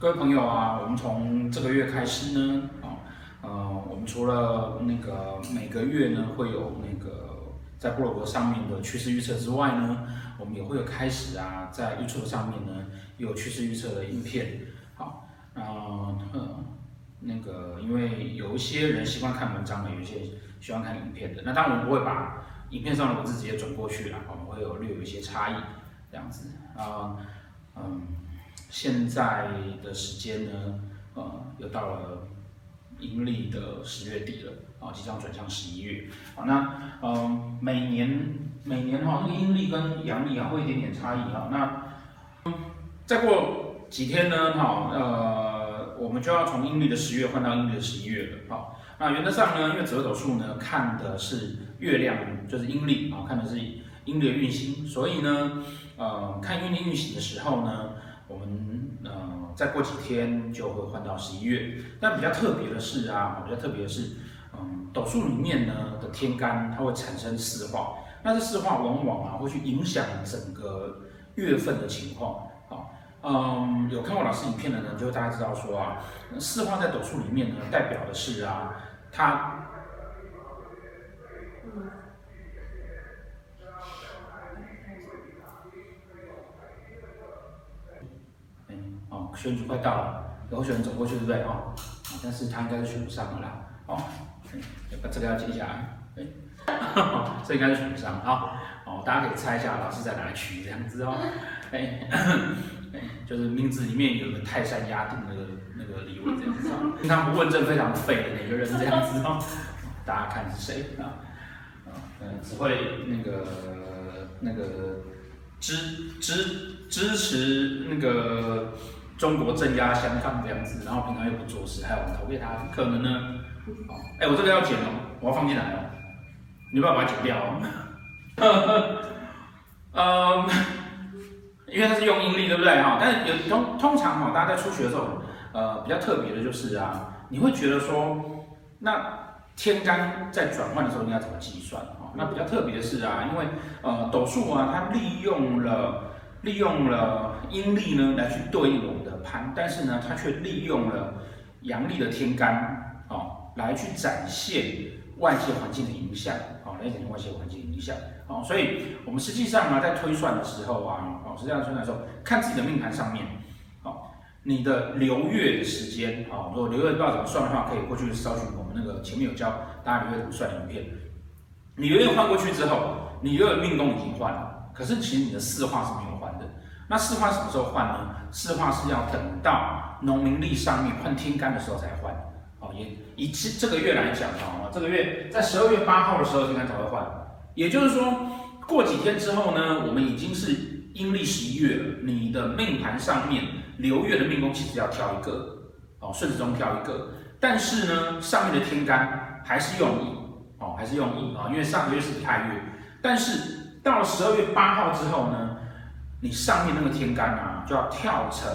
各位朋友啊，我们从这个月开始呢，啊，呃，我们除了那个每个月呢会有那个在布罗格上面的趋势预测之外呢，我们也会有开始啊，在 YouTube 上面呢有趋势预测的影片。好，呃，那个因为有一些人习惯看文章的，有一些喜欢看影片的，那当然我们不会把影片上的文字直接转过去了，我们会有略有一些差异，这样子啊，嗯。现在的时间呢，呃，又到了阴历的十月底了，啊，即将转向十一月，好，那，呃，每年每年哈，那个阴历跟阳历啊会有一点点差异哈，那，嗯，再过几天呢，哈，呃，我们就要从阴历的十月换到阴历的十一月了，好，那原则上呢，因为紫微斗数呢看的是月亮，就是阴历啊，看的是阴历的运行，所以呢，呃，看阴历运行的时候呢。我们呃，再过几天就会换到十一月，但比较特别的是啊，比较特别的是，嗯，斗数里面呢的天干它会产生四化，那这四化往往啊会去影响整个月份的情况。好，嗯，有看过老师影片的人就大家知道说啊，四化在斗数里面呢代表的是啊，它。选举快到了，有候选人走过去，对不对哦？但是他应该是选不上了啦。哦，要把这个要记下来。哎，这应该是选不上啊。哦，大家可以猜一下老师在哪里取这样子哦。哎，就是名字里面有个泰山压顶那个那个李玮这样子。平常不问政非常废的那个人这样子哦。大家看是谁啊？嗯，只会那个那个支支支持那个。中国镇压香港这样子，然后平常又不做事，还有我们投给他，可能呢？哦，哎，我这个要剪哦，我要放进来哦，你不要把它剪掉哦。呃，因为它是用阴历，对不对哈？但是有通通常哈，大家在初学的时候，呃，比较特别的就是啊，你会觉得说，那天干在转换的时候应该怎么计算哈？那比较特别的是啊，因为呃，斗数啊，它利用了。利用了阴历呢来去对应我们的盘，但是呢，它却利用了阳历的天干哦来去展现外界环境的影响，哦来展现外界环境影响，哦，所以我们实际上呢在推算的时候啊，哦实际上推算的时候，看自己的命盘上面，哦你的流月的时间，哦如果流月不知道怎么算的话，可以过去搜寻我们那个前面有教大家流月怎么算的影片。你流月换过去之后，你流月命宫已经换了，可是其实你的四化是没有换的。那四化什么时候换呢？四化是要等到农民历上面换天干的时候才换。哦，也以这这个月来讲啊，这个月在十二月八号的时候天干才会换。也就是说，过几天之后呢，我们已经是阴历十一月了。你的命盘上面流月的命宫其实要挑一个，哦，顺时钟挑一个。但是呢，上面的天干还是用乙，哦，还是用乙啊，因为上个月是太月。但是到了十二月八号之后呢？你上面那个天干啊，就要跳成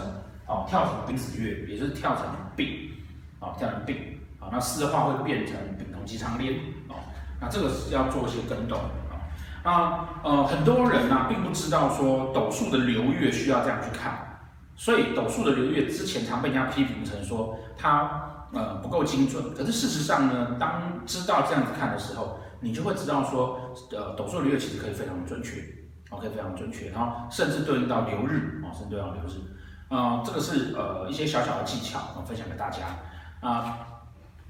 哦，跳成丙子月，也就是跳成丙，哦，跳成丙，啊，那四化会变成丙同期长连，哦，那这个是要做一些更动，啊，那呃很多人呢、啊、并不知道说斗数的流月需要这样去看，所以斗数的流月之前常被人家批评成说它呃不够精准，可是事实上呢，当知道这样子看的时候，你就会知道说，呃斗数的流月其实可以非常准确。OK，非常准确，然后甚至对应到流日啊，甚至对应到流日，啊、呃，这个是呃一些小小的技巧，我分享给大家啊。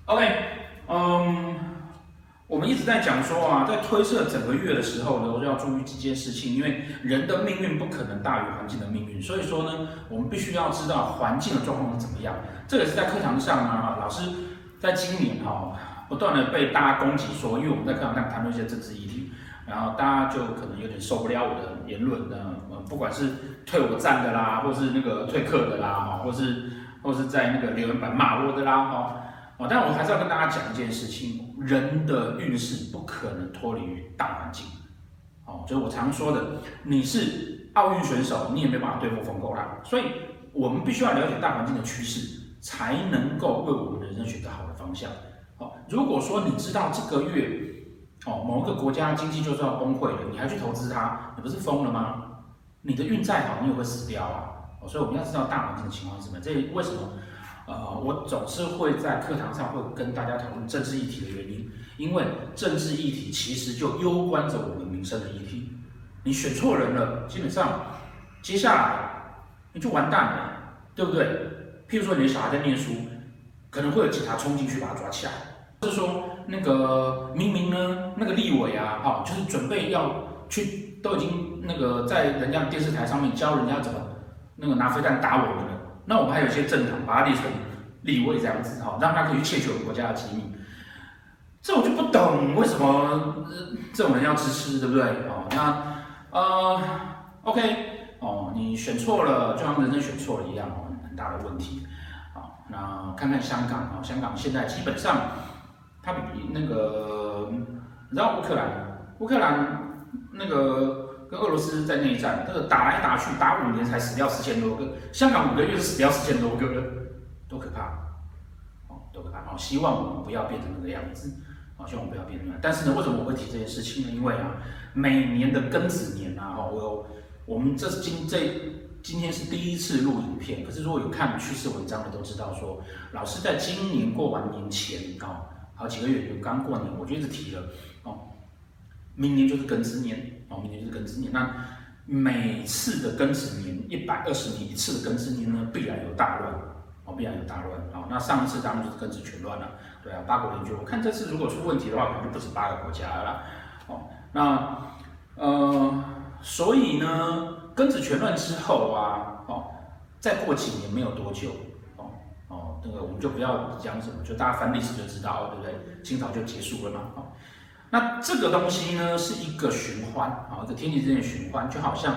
OK，嗯，我们一直在讲说啊，在推测整个月的时候呢，我就要注意几件事情，因为人的命运不可能大于环境的命运，所以说呢，我们必须要知道环境的状况是怎么样。这个是在课堂上啊，老师在今年哈、啊，不断的被大家攻击说，因为我们在课堂上谈论一些政治议题。然后大家就可能有点受不了我的言论呢，呃，不管是退我赞的啦，或是那个退课的啦，哈，或是或是在那个留言板骂我的啦，哈，哦，但我还是要跟大家讲一件事情，人的运势不可能脱离于大环境，哦，就是我常说的，你是奥运选手，你也没办法对付疯狗啦，所以我们必须要了解大环境的趋势，才能够为我们的人生选择好的方向。如果说你知道这个月。哦，某一个国家经济就是要崩溃了，你还去投资它，你不是疯了吗？你的运再好，你也会死掉啊！所以我们要知道大环境的情况是什么。这为什么？呃，我总是会在课堂上会跟大家讨论政治议题的原因，因为政治议题其实就攸关着我们民生的议题。你选错人了，基本上接下来你就完蛋了，对不对？譬如说你的小孩在念书，可能会有警察冲进去把他抓起来，是说那个明明呢那个立委啊，哈，就是准备要去，都已经那个在人家电视台上面教人家怎么那个拿飞弹打我们了。那我们还有一些政党把它列成立委这样子哈，让他可以窃取我们国家的机密，这我就不懂为什么、呃、这种人要支持，对不对？哦，那呃，OK，哦，你选错了，就像人生选错了一样哦，很大的问题。好，那看看香港啊，香港现在基本上它比那个，你知道乌克兰，乌克兰那个。跟俄罗斯在内战，这个打来打去，打五年才死掉四千多个。香港五个月死掉四千多个，多可怕！哦，多可怕！哦，希望我们不要变成那个样子。哦，希望我们不要变成那。但是呢，为什么我会提这件事情呢？因为啊，每年的庚子年啊，哈，我有我们这今这今天是第一次录影片。可是如果有看趋势文章的都知道说，老师在今年过完年前哦，几个月就刚过年，我就一直提了哦，明年就是庚子年。哦，明年就是庚子年。那每次的庚子年，一百二十年一次的庚子年呢，必然有大乱。哦，必然有大乱。哦，那上一次当然就是庚子全乱了。对啊，八国联军。我看这次如果出问题的话，可能就不止八个国家了。哦，那呃，所以呢，庚子全乱之后啊，哦，再过几年没有多久，那个我们就不要讲什么，就大家翻历史就知道，对不对？清朝就结束了嘛。哦。那这个东西呢，是一个循环啊，一个天地之间的循环，就好像，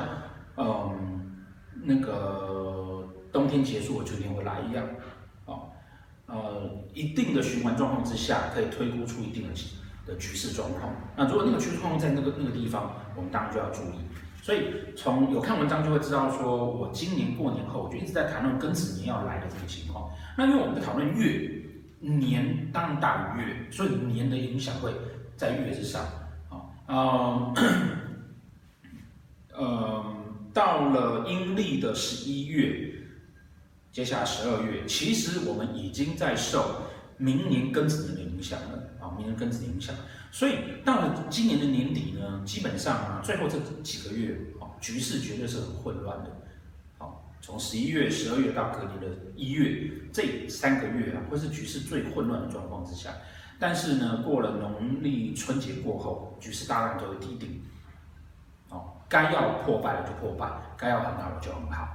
嗯，那个冬天结束了，秋天会来一样，啊，呃，一定的循环状况之下，可以推估出一定的的局势状况。那如果那个局势状况在那个那个地方，我们当然就要注意。所以从有看文章就会知道，说我今年过年后，我就一直在谈论庚子年要来的这个情况。那因为我们在讨论月，年当然大于月，所以年的影响会。在月之上，啊，嗯，呃，到了阴历的十一月，接下来十二月，其实我们已经在受明年庚子年的影响了，啊，明年庚子年影响，所以到了今年的年底呢，基本上啊，最后这几个月，啊，局势绝对是很混乱的，好，从十一月、十二月到隔年的一月，这三个月啊，会是局势最混乱的状况之下。但是呢，过了农历春节过后，局势大概就会低定。哦，该要破败的就破败，该要很好的就很好。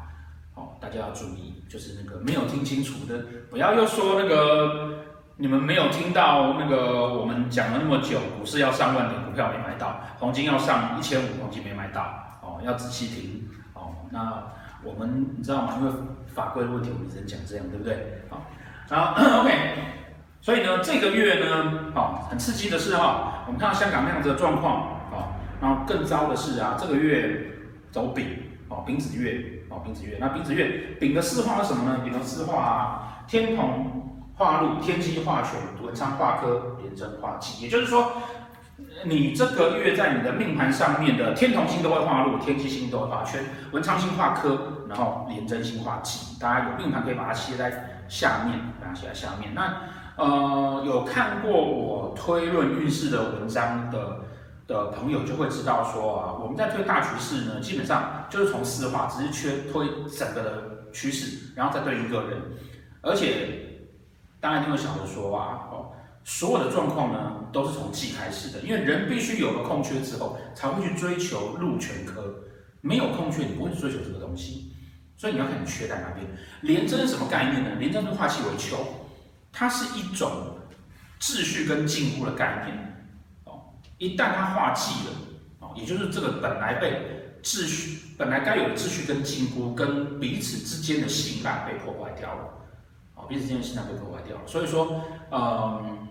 哦，大家要注意，就是那个没有听清楚的，不要又说那个你们没有听到那个我们讲了那么久，股市要上万点，股票没买到，黄金要上一千五，黄金没买到。哦，要仔细听。哦，那我们你知道吗？因为法规的问题，我们只能讲这样，对不对？好，然后 OK。所以呢，这个月呢，哦，很刺激的是哈、哦，我们看到香港那样子的状况，哦，然后更糟的是啊，这个月走丙，哦，丙子月，哦，丙子月，那丙子月，丙的四化是什么呢？丙的四化啊，天同化禄，天机化权，文昌化科，廉贞化忌。也就是说，你这个月在你的命盘上面的天同星都会化入，天机星都会化圈，文昌星化科，然后廉贞星化忌。大家有命盘可以把它写在下面，把它写在下面。那呃，有看过我推论运势的文章的的朋友就会知道说啊，我们在推大趋势呢，基本上就是从四化，只是缺推整个的趋势，然后再对应个人。而且，当然你会想着说啊，哦，所有的状况呢都是从忌开始的，因为人必须有了空缺之后，才会去追求入全科，没有空缺，你不会去追求这个东西。所以你要看你缺在哪边。廉贞是什么概念呢？廉贞是化气为囚。它是一种秩序跟禁锢的概念，哦，一旦它化忌了，哦，也就是这个本来被秩序本来该有的秩序跟禁锢跟彼此之间的信赖被破坏掉了，哦，彼此之间的信赖被破坏掉了。所以说，嗯，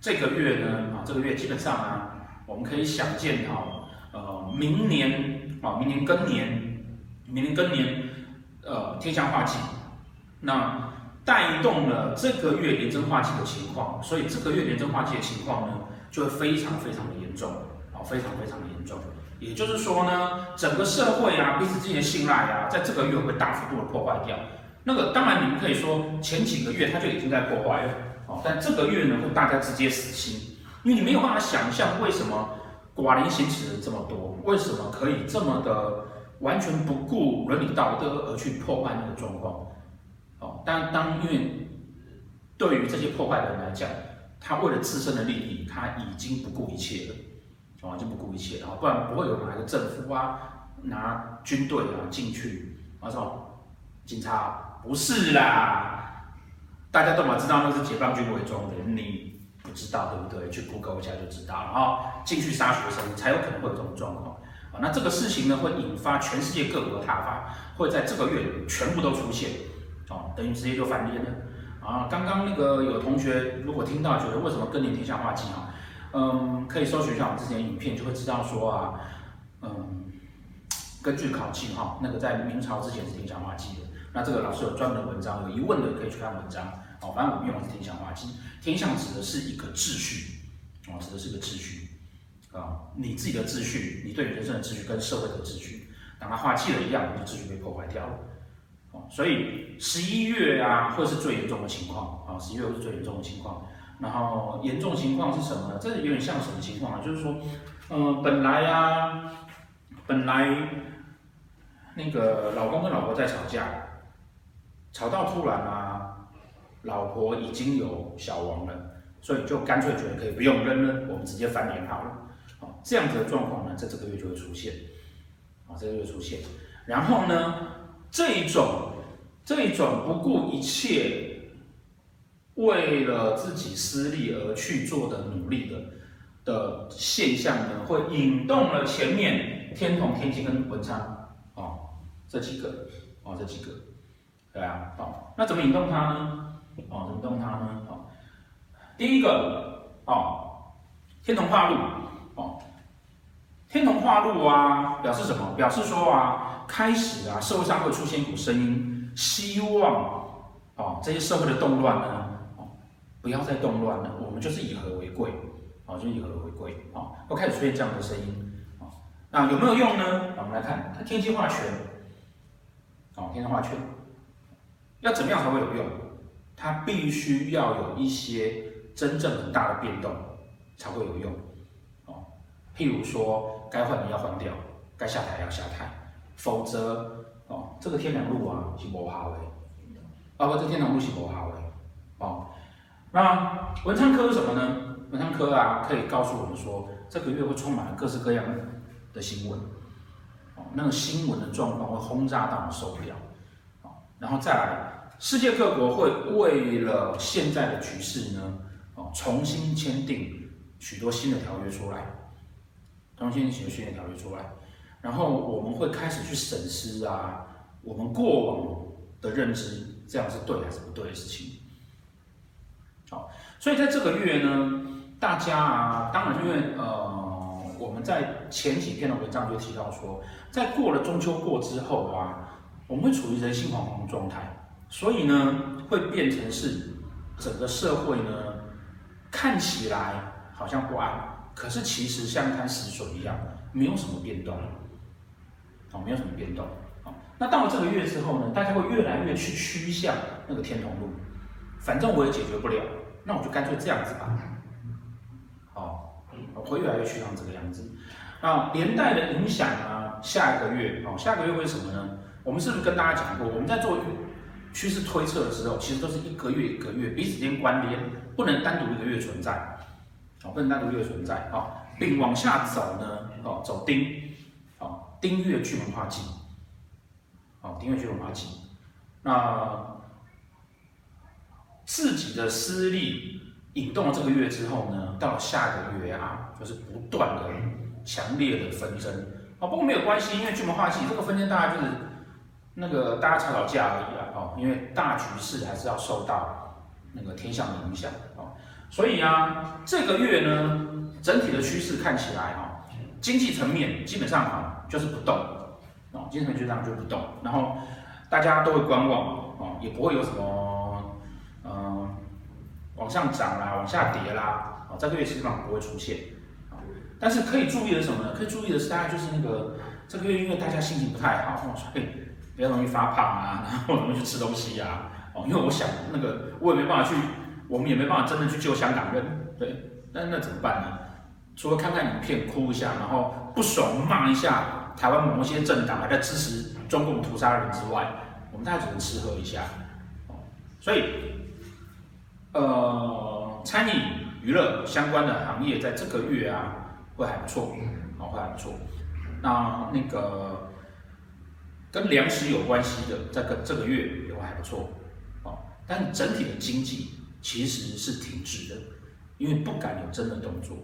这个月呢，啊，这个月基本上呢，我们可以想见哈，呃，明年啊，明年庚年，明年庚年，呃，天象化忌，那。带动了这个月廉贞化忌的情况，所以这个月廉贞化忌的情况呢，就会非常非常的严重，啊，非常非常的严重。也就是说呢，整个社会啊，彼此之间的信赖啊，在这个月会大幅度的破坏掉。那个当然，你们可以说前几个月它就已经在破坏了，哦，但这个月呢，会大家直接死心，因为你没有办法想象为什么寡廉鲜耻人这么多，为什么可以这么的完全不顾伦理道德而去破坏那个状况，哦，当当因为对于这些破坏的人来讲，他为了自身的利益，他已经不顾一切了。哦，就不顾一切，啊，不然不会有哪一个政府啊拿军队啊进去，啊，说警察不是啦，大家都嘛知道那是解放军伪装的，你不知道对不对？去 Google 一下就知道了啊，进去杀学生才有可能会有这种状况啊。那这个事情呢，会引发全世界各国的挞伐，会在这个月全部都出现，哦，等于直接就翻脸了啊。刚刚那个有同学如果听到觉得为什么更年天下画技啊？嗯，可以搜寻一下我们之前的影片，就会知道说啊，嗯，根据考据哈，那个在明朝之前是天下画技的。那这个老师有专门的文章，有疑问的可以去看文章。哦，反正我们用的是天下画技，天象指的是一个秩序，哦，指的是个秩序，啊，你自己的秩序，你对人生的秩序跟社会的秩序，当它画技了一样，你的秩序被破坏掉了。哦，所以十一月啊，会是最严重的情况，啊，十一月会是最严重的情况。然后严重情况是什么呢？这有点像什么情况啊？就是说，嗯、呃，本来啊，本来那个老公跟老婆在吵架，吵到突然啊，老婆已经有小王了，所以就干脆觉得可以不用扔了，我们直接翻脸好了。好，这样子的状况呢，在这个月就会出现，啊，这个月出现。然后呢，这一种这一种不顾一切。为了自己私利而去做的努力的的现象呢，会引动了前面天同、天机跟文昌哦，这几个哦，这几个，对啊，好，那怎么引动它呢？哦，怎么动它呢？哦，第一个哦，天同化禄哦，天同化禄啊，表示什么？表示说啊，开始啊，社会上会出现一股声音，希望哦，这些社会的动乱呢。哦不要再动乱了，我们就是以和为贵，哦，就以和为贵，啊，会开始出现这样的声音，啊，那有没有用呢？我们来看，它天机化权，啊，天机化权，要怎么样才会有用？它必须要有一些真正很大的变动才会有用，哦，譬如说该换的要换掉，该下台要下台，否则，哦，这个天梁路啊是不好的，包括这天良路是不好的，哦。那文昌科是什么呢？文昌科啊，可以告诉我们说，这个月会充满了各式各样的新闻，哦，那个新闻的状况会轰炸到你受不了，然后再来，世界各国会为了现在的局势呢，哦，重新签订许多新的条约出来，重新写新的条约出来，然后我们会开始去审视啊，我们过往的认知，这样是对还是不对的事情。好，所以在这个月呢，大家啊，当然因为呃，我们在前几篇的文章就提到说，在过了中秋过之后啊，我们会处于人心惶惶的状态，所以呢，会变成是整个社会呢，看起来好像不安，可是其实像一滩死水一样，没有什么变动，哦，没有什么变动，那到了这个月之后呢，大家会越来越去趋向那个天同路，反正我也解决不了。那我就干脆这样子吧，好，我会越来越趋向这个样子。啊，连带的影响呢，下一个月，哦，下个月为什么呢？我们是不是跟大家讲过，我们在做趋势推测的时候，其实都是一个月一个月彼此间关联，不能单独一个月存在，哦，不能单独一个月存在，哦，并往下走呢，哦，走丁，哦，丁月巨门化忌，哦，丁月巨门化忌，那。自己的私利引动了这个月之后呢，到下个月啊，就是不断的强烈的纷争啊。不过没有关系，因为巨门化忌这个纷争大概就是那个大家吵吵架而已啊。哦，因为大局势还是要受到那个天象的影响啊。所以啊，这个月呢，整体的趋势看起来啊，经济层面基本上啊就是不动啊，经济层面就这样就不动，然后大家都会观望啊，也不会有什么嗯。往上涨啦，往下跌啦，啊，这个月基本上不会出现，啊，但是可以注意的什么呢？可以注意的是，大概就是那个这个月因为大家心情不太好，所以比较容易发胖啊，然后容易去吃东西啊。哦，因为我想那个我也没办法去，我们也没办法真的去救香港人，对，那那怎么办呢？除了看看影片哭一下，然后不爽骂一下台湾某些政党还在支持中共屠杀人之外，我们大家只能吃喝一下。哦，所以，呃，餐饮娱乐相关的行业在这个月啊会还不错，哦，会还不错。那那个跟粮食有关系的，这个这个月也会还不错。但整体的经济其实是停滞的，因为不敢有真的动作，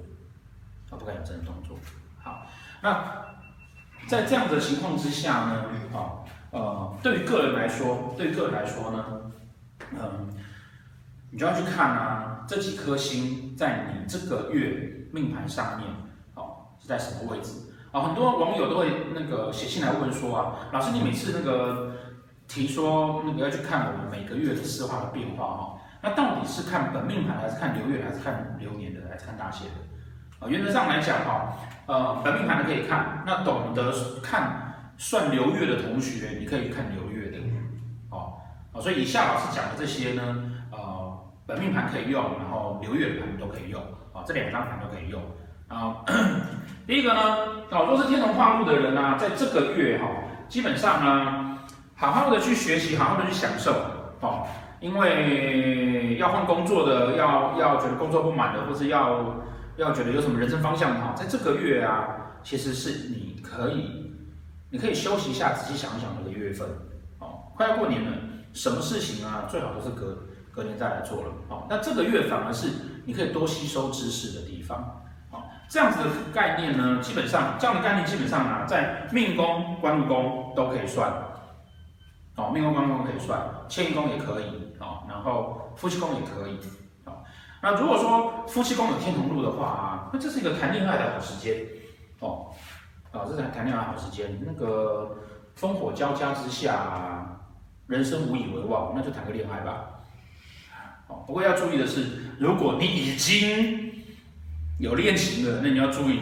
啊，不敢有真的动作。好，那在这样的情况之下呢，啊，呃，对于个人来说，对个人来说呢，嗯，你就要去看啊，这几颗星在你这个月命盘上面，哦，是在什么位置？啊，很多网友都会那个写信来问说啊，老师，你每次那个。提说那个要去看我们每个月的四化的变化哈，那到底是看本命盘还是看流月还是看流年的还是看大限的？啊，原则上来讲哈，呃，本命盘的可以看，那懂得看算流月的同学，你可以看流月的，哦，啊，所以以下老师讲的这些呢，呃，本命盘可以用，然后流月盘都可以用，啊，这两张盘都可以用。啊，第一个呢，啊，若是天同化禄的人呢，啊，在这个月哈，基本上呢。好好的去学习，好好的去享受，哦，因为要换工作的，要要觉得工作不满的，或是要要觉得有什么人生方向的，哈，在这个月啊，其实是你可以，你可以休息一下，仔细想一想这个月份，哦，快要过年了，什么事情啊，最好都是隔隔年再来做了，哦，那这个月反而是你可以多吸收知识的地方，这样子的概念呢，基本上这样的概念基本上啊，在命宫、官禄宫都可以算。哦，命宫、官宫可以算，迁移宫也可以，哦，然后夫妻宫也可以，哦，那如果说夫妻宫有天同禄的话啊，那这是一个谈恋爱的好时间，哦，啊，这是谈恋爱好时间，那个烽火交加之下，人生无以为望，那就谈个恋爱吧，哦，不过要注意的是，如果你已经有恋情的，那你要注意，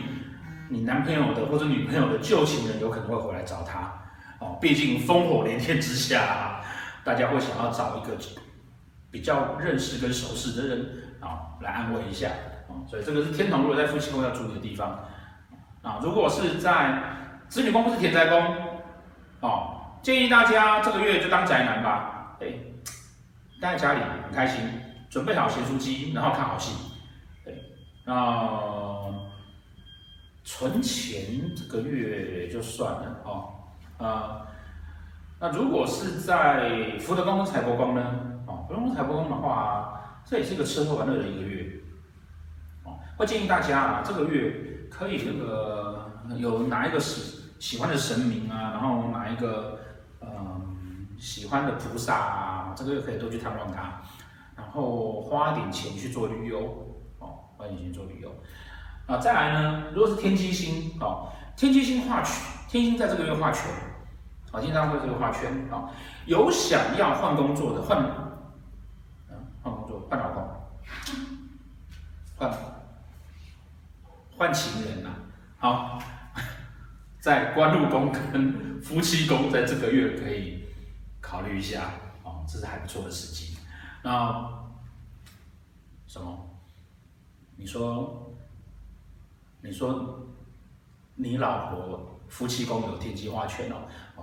你男朋友的或者女朋友的旧情人有可能会回来找他。哦，毕竟烽火连天之下，大家会想要找一个比较认识跟熟识的人啊，来安慰一下啊。所以这个是天同，如果在夫妻宫要注意的地方啊。如果是在子女宫或是田宅宫，哦，建议大家这个月就当宅男吧，哎，待在家里很开心，准备好咸酥鸡，然后看好戏，那存钱这个月就算了哦。啊，那如果是在福德宫跟财帛宫呢？哦，福德宫、财帛宫的话，这也是一个吃喝玩乐的一个月。哦，会建议大家啊，这个月可以那个有哪一个喜喜欢的神明啊，然后哪一个嗯喜欢的菩萨啊，这个月可以多去探望他，然后花点钱去做旅游。哦，花点钱做旅游。啊，再来呢，如果是天机星，哦，天机星化权。天星在这个月画权，啊，经常会这个画圈啊，有想要换工作的换，换工作换老公，换换情人呐，好，在官禄宫跟夫妻宫在这个月可以考虑一下，啊，这是还不错的时机。那什么？你说，你说，你老婆？夫妻宫有天机化权哦，哦，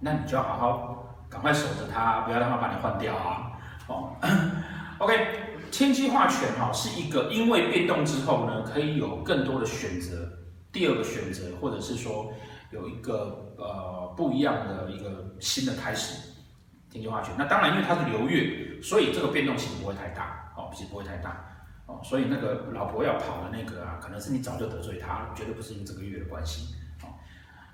那你就要好好赶快守着她，不要让她把你换掉啊，哦，OK，天机化权哈是一个因为变动之后呢，可以有更多的选择，第二个选择，或者是说有一个呃不一样的一个新的开始，天机化权。那当然，因为它是流月，所以这个变动其实不会太大，哦，其实不会太大，哦，所以那个老婆要跑的那个啊，可能是你早就得罪他，绝对不是你这个月的关系。哦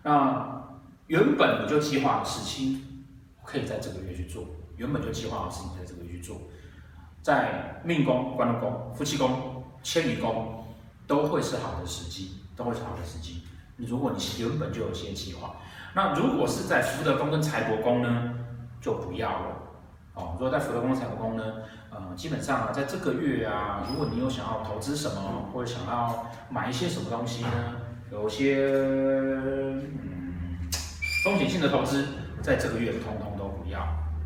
那原本你就计划的事情，可以在这个月去做。原本就计划的事情，在这个月去做，在命宫、官禄宫、夫妻宫、迁移宫，都会是好的时机，都会是好的时机。如果你原本就有些计划，那如果是在福德宫跟财帛宫呢，就不要了，哦，如果在福德宫、财帛宫呢，呃，基本上啊，在这个月啊，如果你有想要投资什么，或者想要买一些什么东西呢，有些嗯风险性的投资，在这个月通通都不要，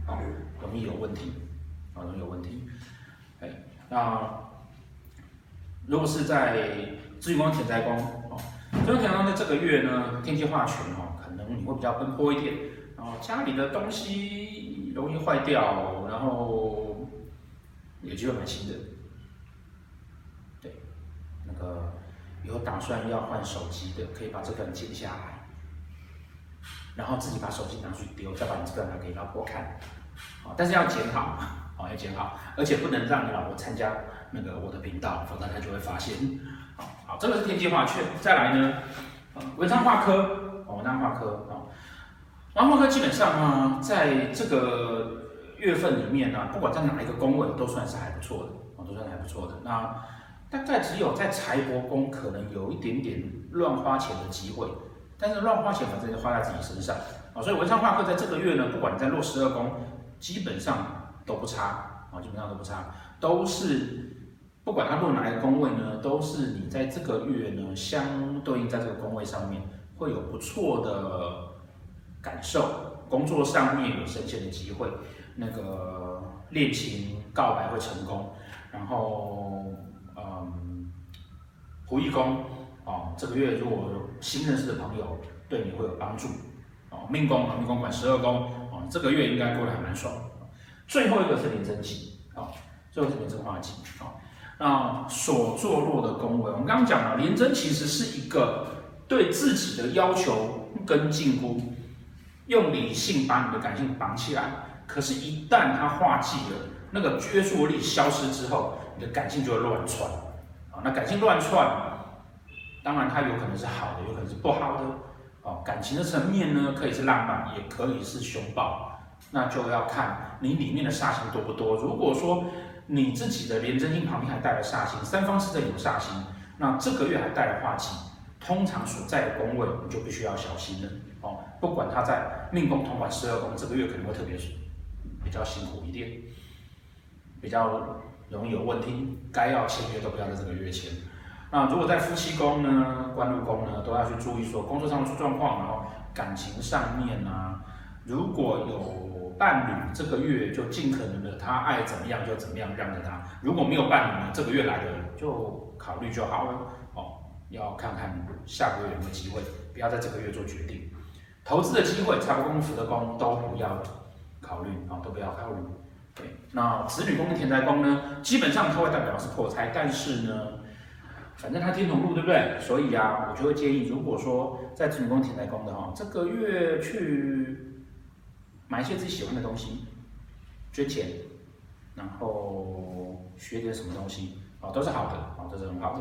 哦，容易有问题，啊，容易有问题。哎，那如果是在子女宫、田宅宫，哦，子女宫、田宅宫在这个月呢，天机化权，哦，可能你会比较奔波一点，然后家里的东西。容易坏掉，然后有机会买新的。对，那个有打算要换手机的，可以把这个剪下来，然后自己把手机拿去丢，再把你这个拿给老婆看。好，但是要剪好，好要剪好，而且不能让你老婆参加那个我的频道，否则她就会发现。好，好，这个是天机化权。再来呢，文昌化科，哦，文昌化科，哦。文昌化科基本上呢，在这个月份里面呢，不管在哪一个宫位，都算是还不错的，哦，都算是还不错的。那大概只有在财帛宫可能有一点点乱花钱的机会，但是乱花钱反正就花在自己身上，啊，所以文昌化科在这个月呢，不管在落十二宫，基本上都不差，啊，基本上都不差，都是不管它落哪一个宫位呢，都是你在这个月呢，相对应在这个宫位上面会有不错的。感受工作上面有升迁的机会，那个恋情告白会成功，然后嗯，仆役宫哦，这个月如果新认识的朋友对你会有帮助哦，命宫啊，命宫管十二宫哦，这个月应该过得还蛮爽。最后一个是廉贞吉啊，最后是廉贞化忌啊，那所坐落的宫位，我们刚刚讲了，廉贞其实是一个对自己的要求跟近乎。用理性把你的感性绑起来，可是，一旦它化忌了，那个约束力消失之后，你的感性就会乱窜。啊，那感性乱窜，当然它有可能是好的，有可能是不好的。哦，感情的层面呢，可以是浪漫，也可以是凶暴，那就要看你里面的煞星多不多。如果说你自己的廉贞星旁边还带了煞星，三方四正有煞星，那这个月还带了化忌，通常所在的宫位你就必须要小心了。不管他在命宫统管十二宫，这个月可能会特别比较辛苦一点，比较容易有问题，该要签约都不要在这个月签。那如果在夫妻宫呢、官禄宫呢，都要去注意说工作上出状况，然后感情上面啊，如果有伴侣，这个月就尽可能的他爱怎么样就怎么样让着他；如果没有伴侣，这个月来的就考虑就好了。哦，要看看下个月有没有机会，不要在这个月做决定。投资的机会，财帛宫、福德宫都不要考虑啊，都不要考虑。对，那子女宫跟田宅宫呢，基本上它会代表是破财，但是呢，反正它天同禄，对不对？所以啊，我就会建议，如果说在子女宫、田宅宫的哈，这个月去买一些自己喜欢的东西，捐钱，然后学点什么东西啊，都是好的啊，都是很好的。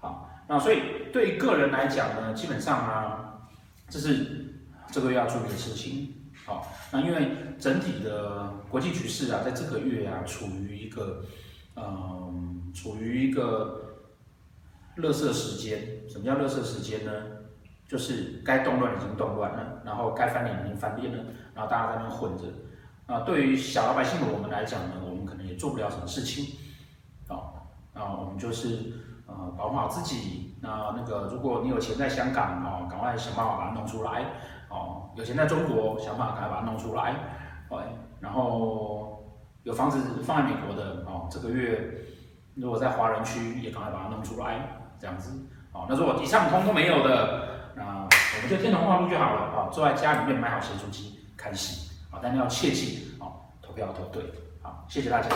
好，那所以对个人来讲呢，基本上啊，这是。这个要注意的事情，好，那因为整体的国际局势啊，在这个月啊，处于一个，嗯，处于一个热色时间。什么叫热色时间呢？就是该动乱已经动乱了，然后该翻脸已经翻脸了，然后大家在那混着。啊，对于小老百姓的我们来讲呢，我们可能也做不了什么事情，啊，啊，我们就是呃，保护好自己。那那个，如果你有钱在香港哦，赶快想办法把它弄出来。哦，有钱在中国，想办法赶快把它弄出来，哦，然后有房子放在美国的，哦，这个月如果在华人区，也赶快把它弄出来，这样子，哦，那如果以上通通没有的，那我们就天同化禄就好了，啊，坐在家里面买好咸酥鸡看戏，啊，但要切记，啊，投票投对，好，谢谢大家。